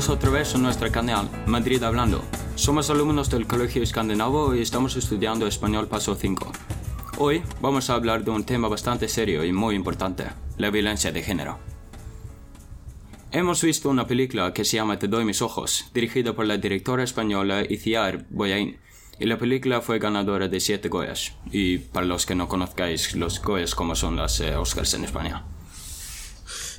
Bienvenidos otra vez a nuestro canal Madrid Hablando. Somos alumnos del Colegio Escandinavo y estamos estudiando Español Paso 5. Hoy vamos a hablar de un tema bastante serio y muy importante, la violencia de género. Hemos visto una película que se llama Te doy mis ojos, dirigida por la directora española Iciar Boyain, y la película fue ganadora de 7 Goyas, y para los que no conozcáis los Goyas como son las eh, Oscars en España.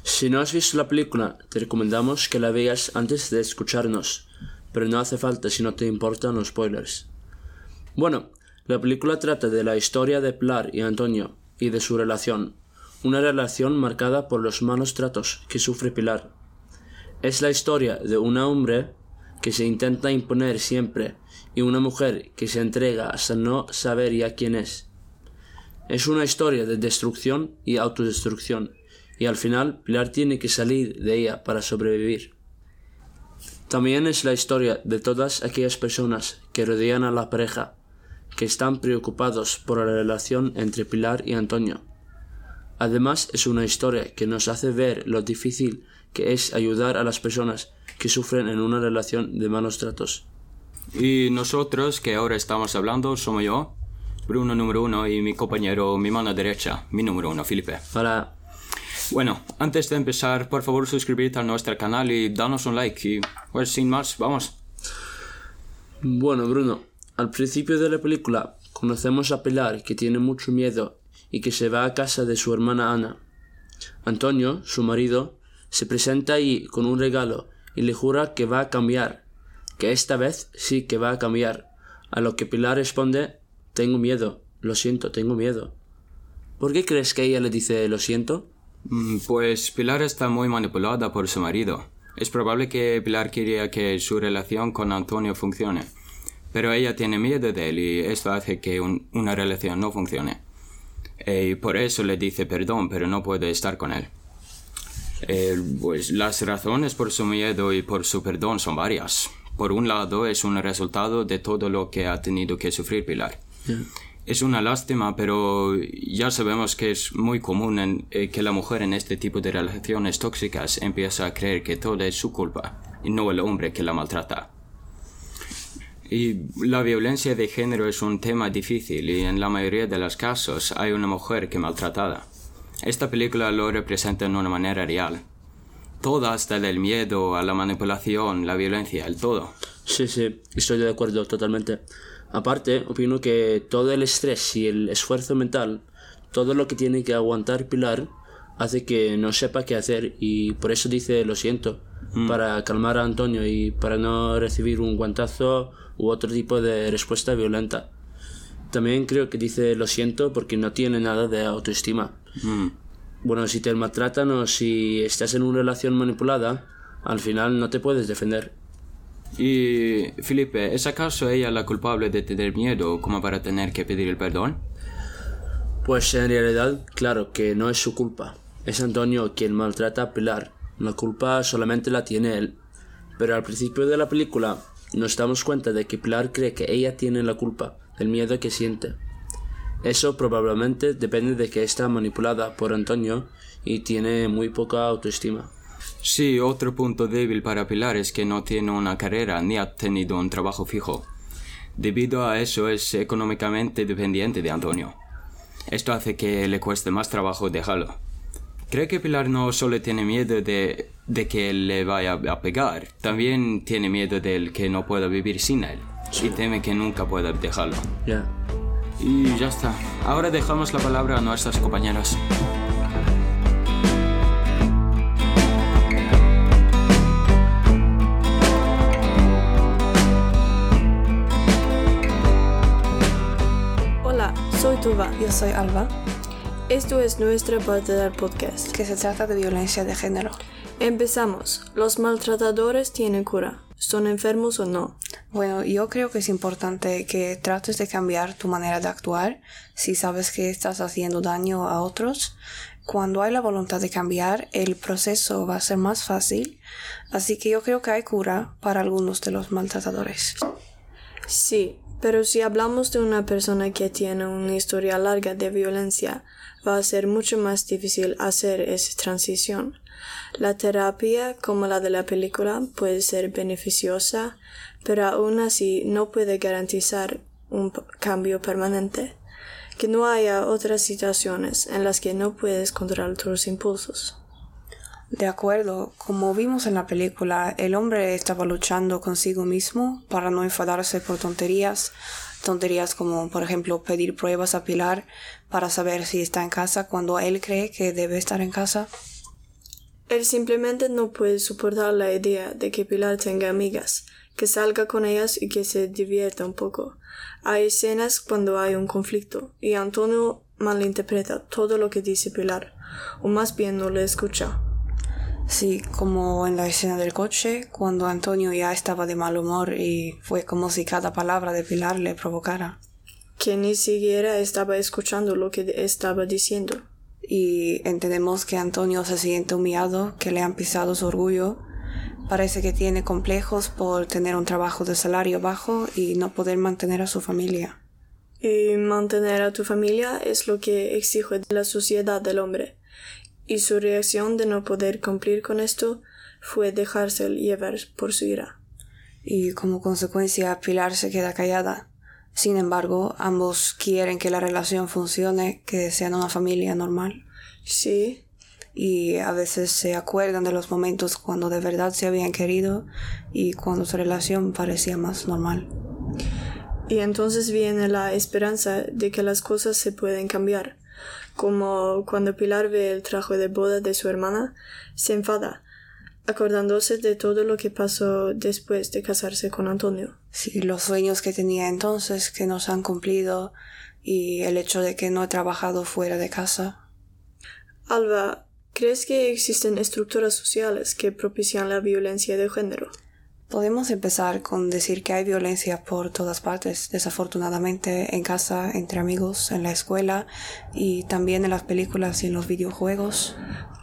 Si no has visto la película, te recomendamos que la veas antes de escucharnos, pero no hace falta si no te importan los spoilers. Bueno, la película trata de la historia de Pilar y Antonio y de su relación, una relación marcada por los malos tratos que sufre Pilar. Es la historia de un hombre que se intenta imponer siempre y una mujer que se entrega hasta no saber ya quién es. Es una historia de destrucción y autodestrucción, y al final Pilar tiene que salir de ella para sobrevivir. También es la historia de todas aquellas personas que rodean a la pareja, que están preocupados por la relación entre Pilar y Antonio. Además es una historia que nos hace ver lo difícil que es ayudar a las personas que sufren en una relación de malos tratos. Y nosotros que ahora estamos hablando somos yo, Bruno número uno, y mi compañero, mi mano derecha, mi número uno, Felipe. Para Bueno, antes de empezar, por favor suscribirte a nuestro canal y danos un like. Y pues sin más, vamos. Bueno, Bruno, al principio de la película conocemos a Pilar que tiene mucho miedo y que se va a casa de su hermana Ana. Antonio, su marido, se presenta ahí con un regalo y le jura que va a cambiar, que esta vez sí que va a cambiar, a lo que Pilar responde Tengo miedo, lo siento, tengo miedo. ¿Por qué crees que ella le dice lo siento? Mm, Pues Pilar está muy manipulada por su marido. Es probable que Pilar quería que su relación con Antonio funcione. Pero ella tiene miedo de él y esto hace que un- una relación no funcione. Eh, Y por eso le dice perdón, pero no puede estar con él. Eh, pues las razones por su miedo y por su perdón son varias. Por un lado, es un resultado de todo lo que ha tenido que sufrir Pilar. Es una lástima, pero ya sabemos que es muy común eh, que la mujer en este tipo de relaciones tóxicas empieza a creer que todo es su culpa y no el hombre que la maltrata. Y la violencia de género es un tema difícil y en la mayoría de los casos hay una mujer que maltratada. Esta película lo representa de una manera real. Todo hasta el miedo a la manipulación, la violencia, el todo. Sí, sí, estoy de acuerdo totalmente. Aparte, opino que todo el estrés y el esfuerzo mental, todo lo que tiene que aguantar Pilar, hace que no sepa qué hacer y por eso dice lo siento, para calmar a Antonio y para no recibir un guantazo u otro tipo de respuesta violenta. También creo que dice lo siento porque no tiene nada de autoestima. Mm. Bueno, si te maltratan o si estás en una relación manipulada, al final no te puedes defender. Y, Felipe, ¿es acaso ella la culpable de tener miedo como para tener que pedir el perdón? Pues en realidad, claro que no es su culpa. Es Antonio quien maltrata a Pilar. La culpa solamente la tiene él. Pero al principio de la película nos damos cuenta de que Pilar cree que ella tiene la culpa del miedo que siente. Eso probablemente depende de que está manipulada por Antonio y tiene muy poca autoestima. Sí, otro punto débil para Pilar es que no tiene una carrera ni ha tenido un trabajo fijo. Debido a eso es económicamente dependiente de Antonio. Esto hace que le cueste más trabajo dejarlo. Cree que Pilar no solo tiene miedo de, de que le vaya a pegar, también tiene miedo de él que no pueda vivir sin él. Y teme que nunca pueda dejarlo. Ya. Y ya está. Ahora dejamos la palabra a nuestras compañeras. Yo soy Alba, Esto es nuestra parte del podcast. que se trata de violencia de género. Empezamos. ¿Los maltratadores tienen cura? ¿Son enfermos o no? Bueno, yo creo que es importante que trates de cambiar tu manera de actuar si sabes que estás haciendo daño a otros. Cuando hay la voluntad de cambiar, el proceso va a ser más fácil. Así que yo creo que hay cura para algunos de los maltratadores. Sí, pero si hablamos de una persona que tiene una historia larga de violencia, va a ser mucho más difícil hacer esa transición. La terapia, como la de la película, puede ser beneficiosa, pero aún así no puede garantizar un cambio permanente. Que no haya otras situaciones en las que no puedes controlar tus impulsos. De acuerdo, como vimos en la película, el hombre estaba luchando consigo mismo para no enfadarse por tonterías, tonterías como por ejemplo pedir pruebas a Pilar para saber si está en casa cuando él cree que debe estar en casa. Él simplemente no puede soportar la idea de que Pilar tenga amigas, que salga con ellas y que se divierta un poco. Hay escenas cuando hay un conflicto y Antonio malinterpreta todo lo que dice Pilar, o más bien no le escucha. Sí, como en la escena del coche, cuando Antonio ya estaba de mal humor y fue como si cada palabra de Pilar le provocara. Que ni siquiera estaba escuchando lo que estaba diciendo y entendemos que Antonio se siente humillado, que le han pisado su orgullo. Parece que tiene complejos por tener un trabajo de salario bajo y no poder mantener a su familia. Y mantener a tu familia es lo que exige de la sociedad del hombre. Y su reacción de no poder cumplir con esto fue dejarse llevar por su ira. Y como consecuencia Pilar se queda callada. Sin embargo, ambos quieren que la relación funcione, que sean una familia normal. Sí. Y a veces se acuerdan de los momentos cuando de verdad se habían querido y cuando su relación parecía más normal. Y entonces viene la esperanza de que las cosas se pueden cambiar. Como cuando Pilar ve el traje de boda de su hermana, se enfada, acordándose de todo lo que pasó después de casarse con Antonio. Sí, los sueños que tenía entonces que nos han cumplido y el hecho de que no he trabajado fuera de casa. Alba, ¿crees que existen estructuras sociales que propician la violencia de género? Podemos empezar con decir que hay violencia por todas partes, desafortunadamente en casa, entre amigos, en la escuela y también en las películas y en los videojuegos.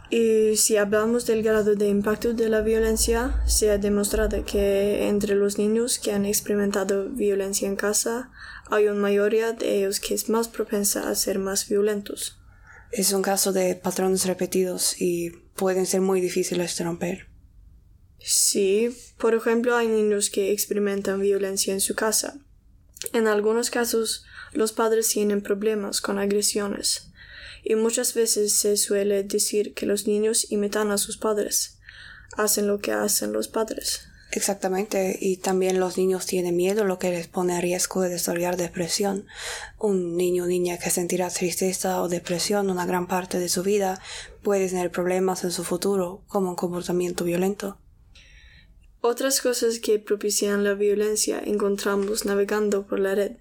Y si hablamos del grado de impacto de la violencia, se ha demostrado que entre los niños que han experimentado violencia en casa, hay una mayoría de ellos que es más propensa a ser más violentos. Es un caso de patrones repetidos y pueden ser muy difíciles de romper. Sí, por ejemplo, hay niños que experimentan violencia en su casa. En algunos casos, los padres tienen problemas con agresiones y muchas veces se suele decir que los niños imitan a sus padres, hacen lo que hacen los padres. Exactamente, y también los niños tienen miedo, lo que les pone a riesgo de desarrollar depresión. Un niño o niña que sentirá tristeza o depresión una gran parte de su vida puede tener problemas en su futuro, como un comportamiento violento. Otras cosas que propician la violencia encontramos navegando por la red,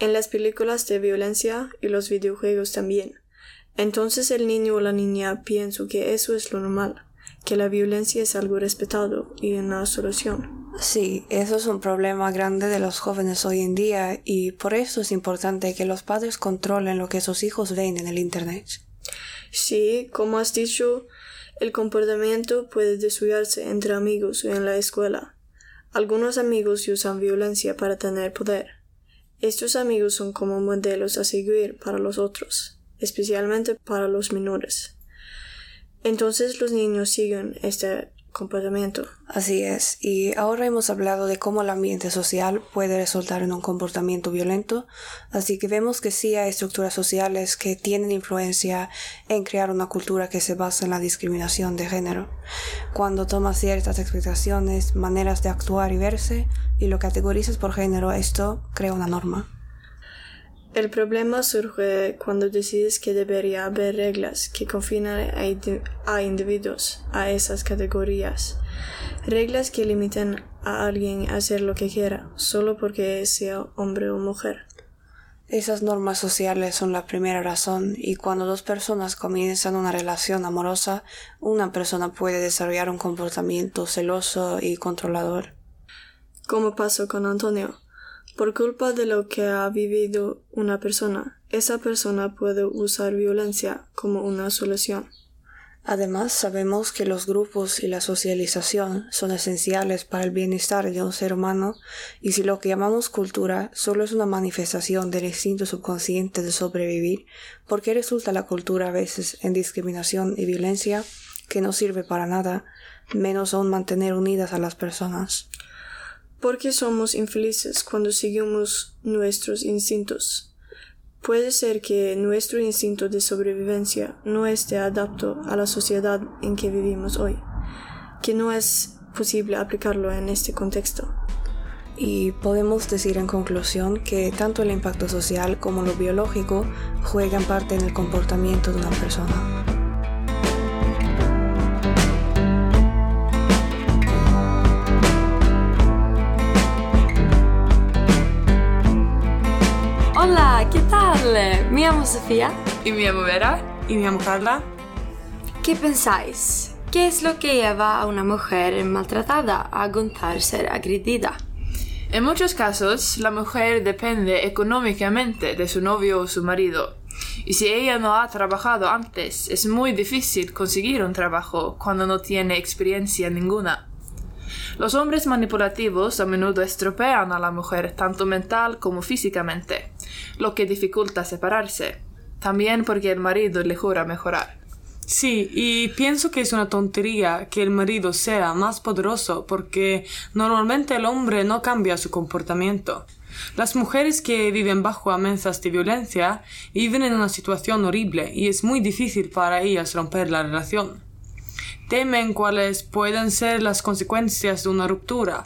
en las películas de violencia y los videojuegos también. Entonces el niño o la niña piensa que eso es lo normal, que la violencia es algo respetado y una solución. Sí, eso es un problema grande de los jóvenes hoy en día y por eso es importante que los padres controlen lo que sus hijos ven en el Internet. Sí, como has dicho, el comportamiento puede desviarse entre amigos o en la escuela. Algunos amigos usan violencia para tener poder. Estos amigos son como modelos a seguir para los otros especialmente para los menores. Entonces los niños siguen este comportamiento. Así es, y ahora hemos hablado de cómo el ambiente social puede resultar en un comportamiento violento, así que vemos que sí hay estructuras sociales que tienen influencia en crear una cultura que se basa en la discriminación de género. Cuando tomas ciertas expectaciones, maneras de actuar y verse, y lo categorizas por género, esto crea una norma. El problema surge cuando decides que debería haber reglas que confinan a, individuos a esas categorías. Reglas que limiten a alguien a hacer lo que quiera, solo porque sea hombre o mujer. Esas normas sociales son la primera razón y cuando dos personas comienzan una relación amorosa, una persona puede desarrollar un comportamiento celoso y controlador. Como pasó con Antonio. Por culpa de lo que ha vivido una persona, esa persona puede usar violencia como una solución. Además, sabemos que los grupos y la socialización son esenciales para el bienestar de un ser humano y si lo que llamamos cultura solo es una manifestación del instinto subconsciente de sobrevivir, ¿por qué resulta la cultura a veces en discriminación y violencia? que no sirve para nada, menos aún mantener unidas a las personas. ¿Por qué somos infelices cuando seguimos nuestros instintos? Puede ser que nuestro instinto de sobrevivencia no esté adaptado a la sociedad en que vivimos hoy, que no es posible aplicarlo en este contexto. Y podemos decir en conclusión que tanto el impacto social como lo biológico juegan parte en el comportamiento de una persona. ¿Qué tal? Me llamo Sofía. Y me llamo Vera. Y me llamo Carla. ¿Qué pensáis? ¿Qué es lo que lleva a una mujer maltratada a aguantar ser agredida? En muchos casos, la mujer depende económicamente de su novio o su marido. Y si ella no ha trabajado antes, es muy difícil conseguir un trabajo cuando no tiene experiencia ninguna. Los hombres manipulativos a menudo estropean a la mujer tanto mental como físicamente, lo que dificulta separarse, también porque el marido le jura mejorar. Sí, y pienso que es una tontería que el marido sea más poderoso porque normalmente el hombre no cambia su comportamiento. Las mujeres que viven bajo amenazas de violencia viven en una situación horrible y es muy difícil para ellas romper la relación. Temen cuáles pueden ser las consecuencias de una ruptura.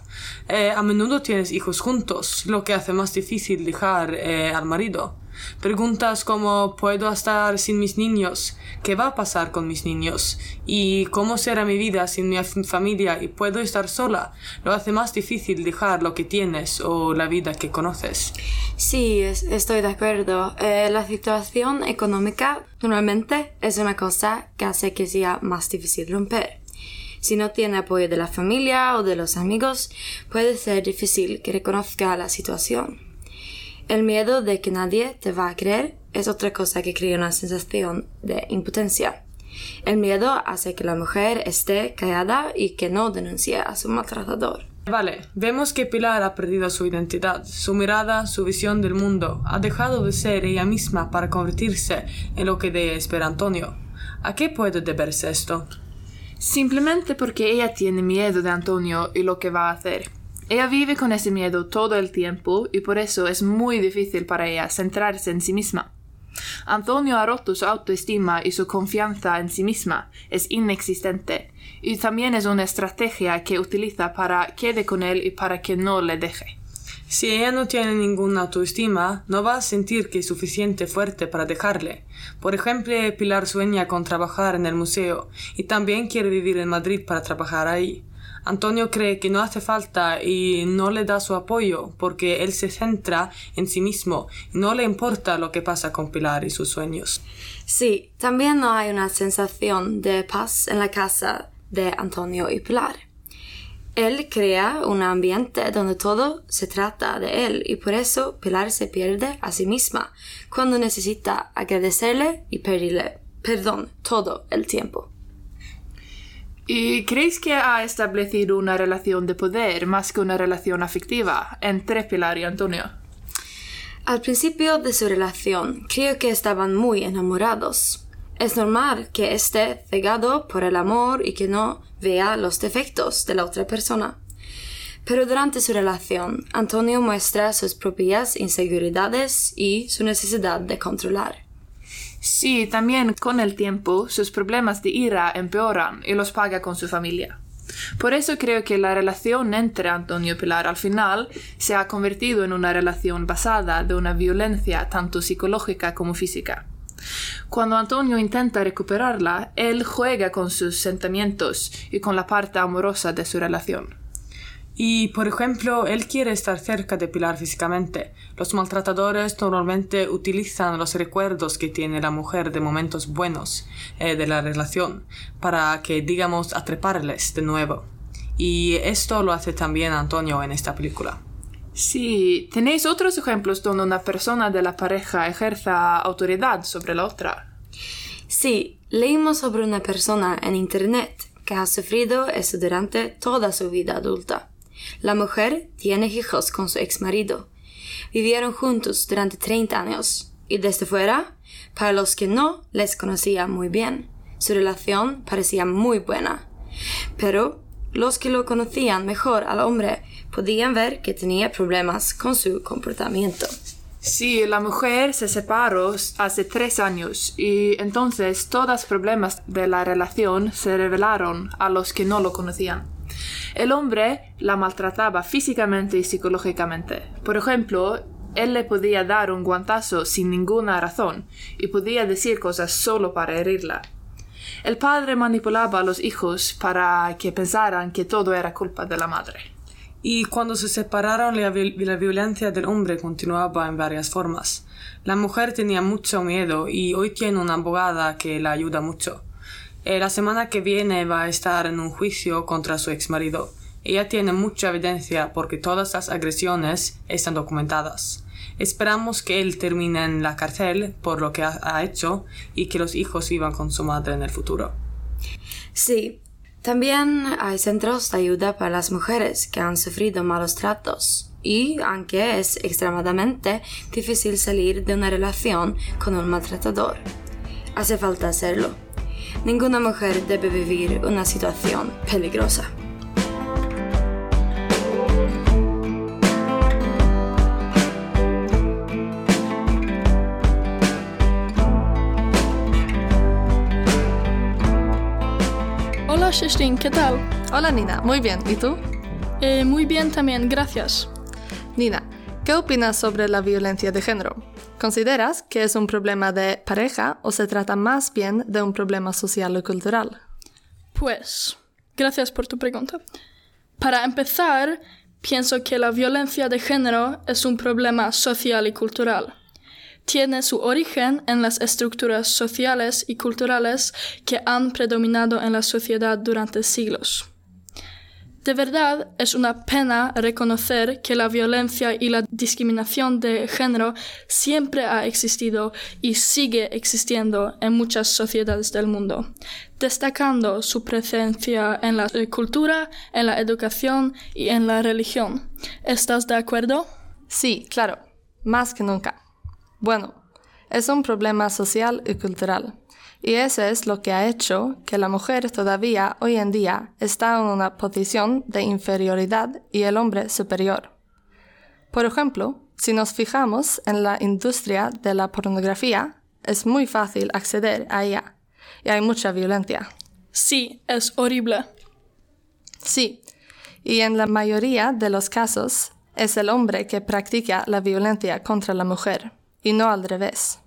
Eh, a menudo tienes hijos juntos, lo que hace más difícil dejar eh, al marido. Preguntas como ¿puedo estar sin mis niños? ¿Qué va a pasar con mis niños? ¿Y cómo será mi vida sin mi familia? ¿Y puedo estar sola? Lo hace más difícil dejar lo que tienes o la vida que conoces. Sí, estoy de acuerdo. Eh, la situación económica normalmente es una cosa que hace que sea más difícil romper. Si no tiene apoyo de la familia o de los amigos, puede ser difícil que reconozca la situación. El miedo de que nadie te va a creer es otra cosa que crea una sensación de impotencia. El miedo hace que la mujer esté callada y que no denuncie a su maltratador. Vale, vemos que Pilar ha perdido su identidad, su mirada, su visión del mundo, ha dejado de ser ella misma para convertirse en lo que de espera Antonio. ¿A qué puede deberse esto? Simplemente porque ella tiene miedo de Antonio y lo que va a hacer. Ella vive con ese miedo todo el tiempo y por eso es muy difícil para ella centrarse en sí misma. Antonio ha roto su autoestima y su confianza en sí misma es inexistente y también es una estrategia que utiliza para que quede con él y para que no le deje. Si ella no tiene ninguna autoestima, no va a sentir que es suficiente fuerte para dejarle. Por ejemplo, Pilar sueña con trabajar en el museo y también quiere vivir en Madrid para trabajar ahí. Antonio cree que no hace falta y no le da su apoyo porque él se centra en sí mismo no le importa lo que pasa con Pilar y sus sueños. Sí, también no hay una sensación de paz en la casa de Antonio y Pilar. Él crea un ambiente donde todo se trata de él y por eso Pilar se pierde a sí misma cuando necesita agradecerle y pedirle perdón todo el tiempo. ¿Y creéis que ha establecido una relación de poder más que una relación afectiva entre Pilar y Antonio? Al principio de su relación, creo que estaban muy enamorados. Es normal que esté cegado por el amor y que no vea los defectos de la otra persona. Pero durante su relación, Antonio muestra sus propias inseguridades y su necesidad de controlar. Sí, también con el tiempo sus problemas de ira empeoran y los paga con su familia. Por eso creo que la relación entre Antonio y Pilar al final se ha convertido en una relación basada de una violencia tanto psicológica como física. Cuando Antonio intenta recuperarla, él juega con sus sentimientos y con la parte amorosa de su relación. Y, por ejemplo, él quiere estar cerca de Pilar físicamente. Los maltratadores normalmente utilizan los recuerdos que tiene la mujer de momentos buenos eh, de la relación para que, digamos, atreparles de nuevo. Y esto lo hace también Antonio en esta película. Sí, ¿tenéis otros ejemplos donde una persona de la pareja ejerza autoridad sobre la otra? Sí, leímos sobre una persona en Internet que ha sufrido eso durante toda su vida adulta. La mujer tiene hijos con su ex marido. Vivieron juntos durante 30 años y desde fuera, para los que no les conocía muy bien, Su relación parecía muy buena. Pero los que lo conocían mejor al hombre podían ver que tenía problemas con su comportamiento. Sí, la mujer se separó hace tres años y entonces todos los problemas de la relación se revelaron a los que no lo conocían. El hombre la maltrataba físicamente y psicológicamente. Por ejemplo, él le podía dar un guantazo sin ninguna razón y podía decir cosas solo para herirla. El padre manipulaba a los hijos para que pensaran que todo era culpa de la madre. Y cuando se separaron, la, violencia del hombre continuaba en varias formas. La mujer tenía mucho miedo y hoy tiene una abogada que la ayuda mucho. Eh, la semana que viene va a estar en un juicio contra su ex marido. Ella tiene mucha evidencia porque todas las agresiones están documentadas. Esperamos que él termine en la cárcel por lo que ha, ha hecho y que los hijos vivan con su madre en el futuro. Sí, también hay centros de ayuda para las mujeres que han sufrido malos tratos y aunque es extremadamente difícil salir de una relación con un maltratador, hace falta hacerlo. Ninguna mujer debe vivir una situación peligrosa. Hola Shestin, ¿qué tal? Hola Nina, muy bien. ¿Y tú? Eh, muy bien también, gracias. Nina, ¿qué opinas sobre la violencia de género? ¿Consideras que es un problema de pareja o se trata más bien de un problema social y cultural? Pues, gracias por tu pregunta. Para empezar, pienso que la violencia de género es un problema social y cultural tiene su origen en las estructuras sociales y culturales que han predominado en la sociedad durante siglos. De verdad es una pena reconocer que la violencia y la discriminación de género siempre ha existido y sigue existiendo en muchas sociedades del mundo, destacando su presencia en la cultura, en la educación y en la religión. ¿Estás de acuerdo? Sí, claro, más que nunca. Bueno, es un problema social y cultural. Y eso es lo que ha hecho que la mujer todavía hoy en día está en una posición de inferioridad y el hombre superior. Por ejemplo, si nos fijamos en la industria de la pornografía, es muy fácil acceder a ella y hay mucha violencia. Sí, es horrible. Sí, y en la mayoría de los casos es el hombre que practica la violencia contra la mujer y no al revés.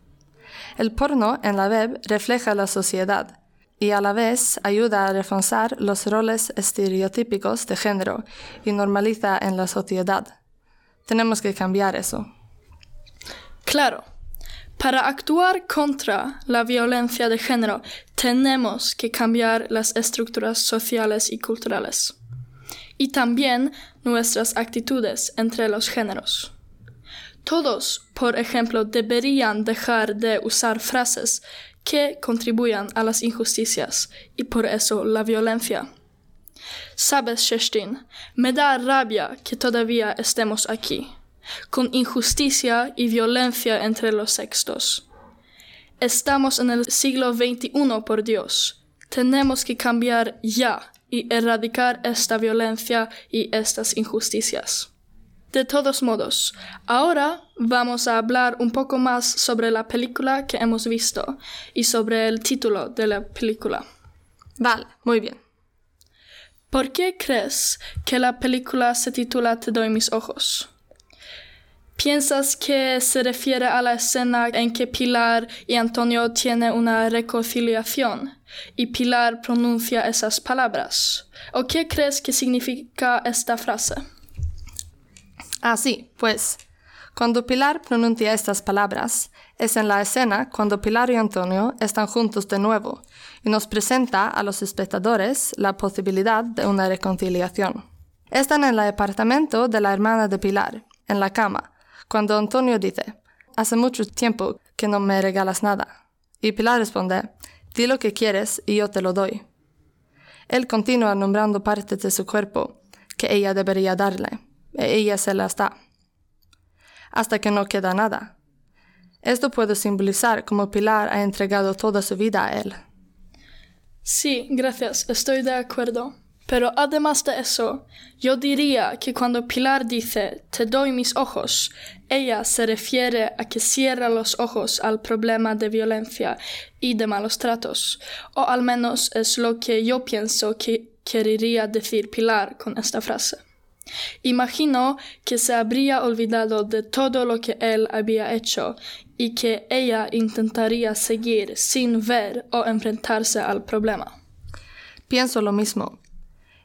El porno en la web refleja la sociedad y a la vez ayuda a reforzar los roles estereotípicos de género y normaliza en la sociedad. Tenemos que cambiar eso. Claro. Para actuar contra la violencia de género tenemos que cambiar las estructuras sociales y culturales. Y también nuestras actitudes entre los géneros. Todos, por ejemplo, deberían dejar de usar frases que contribuyan a las injusticias y por eso la violencia. Sabes, Shestin, me da rabia que todavía estemos aquí, con injusticia y violencia entre los sexos. Estamos en el siglo XXI, por Dios. Tenemos que cambiar ya y erradicar esta violencia y estas injusticias. De todos modos, ahora vamos a hablar un poco más sobre la película que hemos visto y sobre el título de la película. Vale, muy bien. ¿Por qué crees que la película se titula Te doy mis ojos? ¿Piensas que se refiere a la escena en que Pilar y Antonio tienen una reconciliación y Pilar pronuncia esas palabras? ¿O qué crees que significa esta frase? Ah, sí, pues cuando Pilar pronuncia estas palabras, es en la escena cuando Pilar y Antonio están juntos de nuevo y nos presenta a los espectadores la posibilidad de una reconciliación. Están en el apartamento de la hermana de Pilar, en la cama, cuando Antonio dice, Hace mucho tiempo que no me regalas nada. Y Pilar responde, Di lo que quieres y yo te lo doy. Él continúa nombrando partes de su cuerpo que ella debería darle ella se las da, hasta que no queda nada. Esto puede simbolizar cómo Pilar ha entregado toda su vida a él. Sí, gracias, estoy de acuerdo. Pero además de eso, yo diría que cuando Pilar dice te doy mis ojos, ella se refiere a que cierra los ojos al problema de violencia y de malos tratos, o al menos es lo que yo pienso que querría decir Pilar con esta frase. Imagino que se habría olvidado de todo lo que él había hecho y que ella intentaría seguir sin ver o enfrentarse al problema. Pienso lo mismo.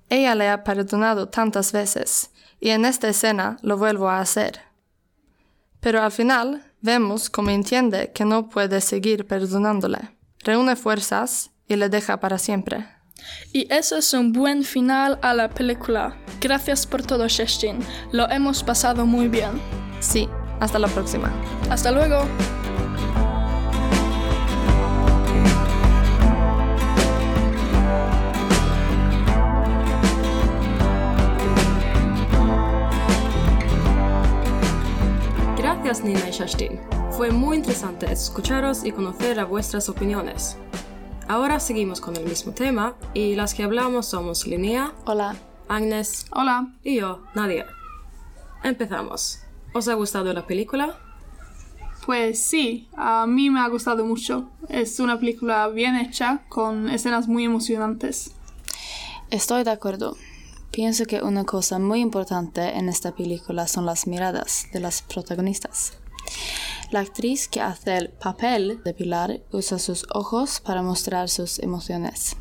Ella le ha perdonado tantas veces, y en esta escena lo vuelvo a hacer. Pero al final vemos cómo entiende que no puede seguir perdonándole. Reúne fuerzas y le deja para siempre. Y eso es un buen final a la película. Gracias por todo, Shestin. Lo hemos pasado muy bien. Sí, hasta la próxima. Hasta luego. Gracias Nina y Shastin. Fue muy interesante escucharos y conocer a vuestras opiniones. Ahora seguimos con el mismo tema y las que hablamos somos Linnea, Hola. Agnes Hola. y yo, Nadia. Empezamos. ¿Os ha gustado la película? Pues sí, a mí me ha gustado mucho. Es una película bien hecha, con escenas muy emocionantes. Estoy de acuerdo. Pienso que una cosa muy importante en esta película son las miradas de las protagonistas. La actriz que hace el papel de Pilar usa sus ojos para mostrar sus emociones.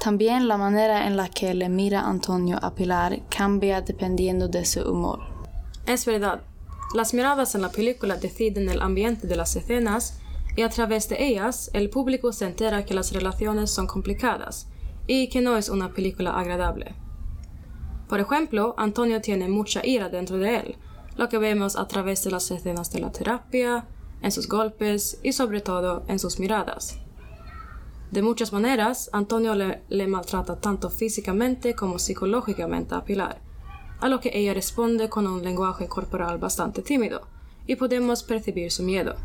También la manera en la que le mira Antonio a Pilar cambia dependiendo de su humor. Es verdad. Las miradas en la película deciden el ambiente de las escenas y a través de ellas el público se entera que las relaciones son complicadas y que no es una película agradable. Por ejemplo, Antonio tiene mucha ira dentro de él, lo que vemos a través de las escenas de la terapia, en sus golpes y sobre todo en sus miradas. De muchas maneras, Antonio le, maltrata tanto físicamente como psicológicamente a Pilar, a lo que ella responde con un lenguaje corporal bastante tímido, y podemos percibir su miedo.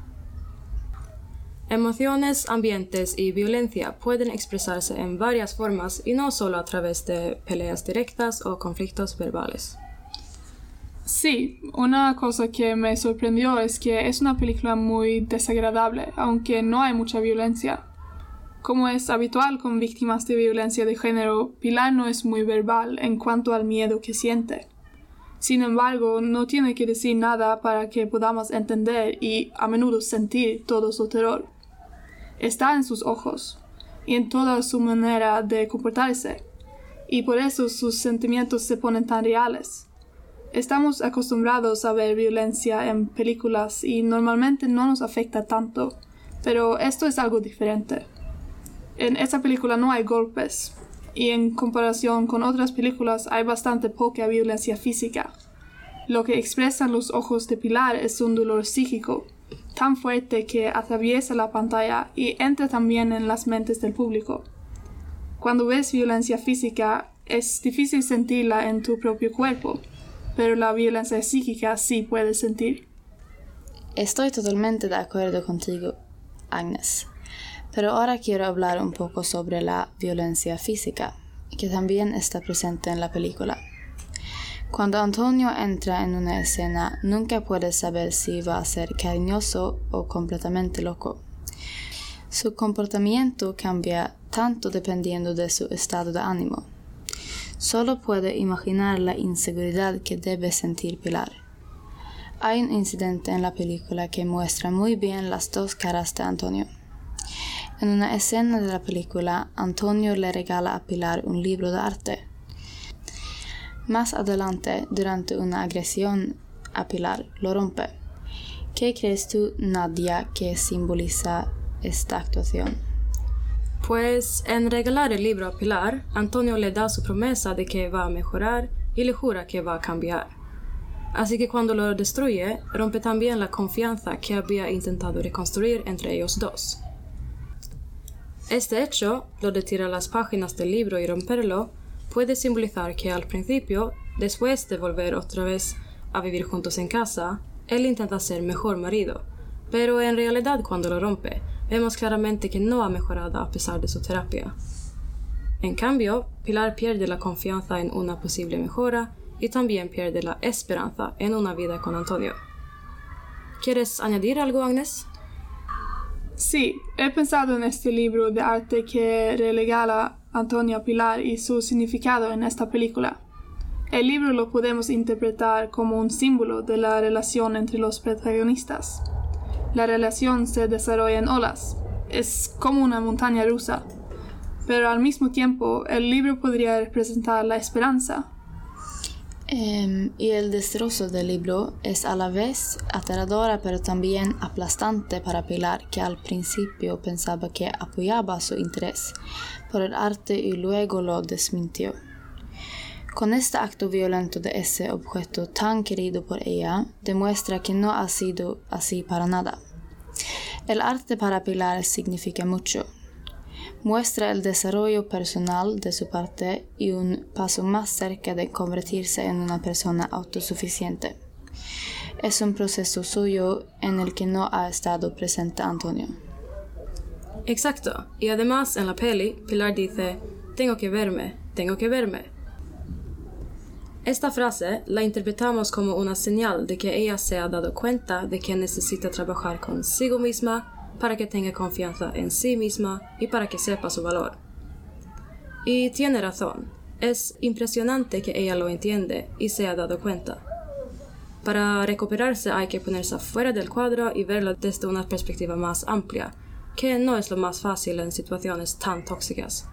Emociones, ambientes y violencia pueden expresarse en varias formas y no solo a través de peleas directas o conflictos verbales. Sí, una cosa que me sorprendió es que es una película muy desagradable, aunque no hay mucha violencia. Como es habitual con víctimas de violencia de género, Pilar no es muy verbal en cuanto al miedo que siente. Sin embargo, no tiene que decir nada para que podamos entender y a menudo sentir todo su terror. Está en sus ojos y en toda su manera de comportarse, y por eso sus sentimientos se ponen tan reales. Estamos acostumbrados a ver violencia en películas y normalmente no nos afecta tanto, pero esto es algo diferente. En esta película no hay golpes, y en comparación con otras películas hay bastante poca violencia física. Lo que expresan los ojos de Pilar es un dolor psíquico, tan fuerte que atraviesa la pantalla y entra también en las mentes del público. Cuando ves violencia física es difícil sentirla en tu propio cuerpo, pero la violencia psíquica sí puedes sentir. Estoy totalmente de acuerdo contigo, Agnes. Pero ahora quiero hablar un poco sobre la violencia física, que también está presente en la película. Cuando Antonio entra en una escena, nunca puedes saber si va a ser cariñoso o completamente loco. Su comportamiento cambia tanto dependiendo de su estado de ánimo. Solo puede imaginar la inseguridad que debe sentir Pilar. Hay un incidente en la película que muestra muy bien las dos caras de Antonio. En una escena de la película, Antonio le regala a Pilar un libro de arte. Más adelante, durante una agresión a Pilar, lo rompe. ¿Qué crees tú, Nadia, que simboliza esta actuación? Pues en regalar el libro a Pilar, Antonio le da su promesa de que va a mejorar y le jura que va a cambiar. Así que cuando lo destruye, rompe también la confianza que había intentado reconstruir entre ellos dos. Este hecho, lo de tirar las páginas del libro y romperlo, puede simbolizar que al principio, después de volver otra vez a vivir juntos en casa, él intenta ser mejor marido, Pero en realidad cuando lo rompe, vemos claramente que no ha mejorado a pesar de su terapia. En cambio, Pilar pierde la confianza en una posible mejora y también pierde la esperanza en una vida con Antonio. ¿Quieres añadir algo, Agnes? Sí, he pensado en este libro de arte que relegala Antonio Pilar y su significado en esta película. El libro lo podemos interpretar como un símbolo de la relación entre los protagonistas. La relación se desarrolla en olas, es como una montaña rusa, pero al mismo tiempo el libro podría representar la esperanza. Em, y el destrozo del libro es a la vez aterradora pero también aplastante para Pilar, que al principio pensaba que apoyaba su interés por el arte y luego lo desmintió. Con este acto violento de ese objeto tan querido por ella, demuestra que no ha sido así para nada. El arte para Pilar significa mucho. Muestra el desarrollo personal de su parte y un paso más cerca de convertirse en una persona autosuficiente. Es un proceso suyo en el que no ha estado presente Antonio. Exacto. Y además en la peli, Pilar dice, tengo que verme, tengo que verme. Esta frase la interpretamos como una señal de que ella se ha dado cuenta de que necesita trabajar consigo misma para que tenga confianza en sí misma y para que sepa su valor. Y tiene razón, es impresionante que ella lo entiende y se ha dado cuenta. Para recuperarse hay que ponerse fuera del cuadro y verlo desde una perspectiva más amplia, que no es lo más fácil en situaciones tan tóxicas.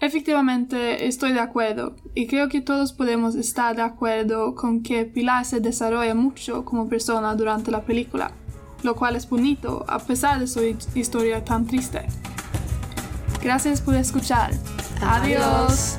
Efectivamente, estoy de acuerdo y creo que todos podemos estar de acuerdo con que Pilar se desarrolla mucho como persona durante la película, lo cual es bonito a pesar de su historia tan triste. Gracias por escuchar. Adiós.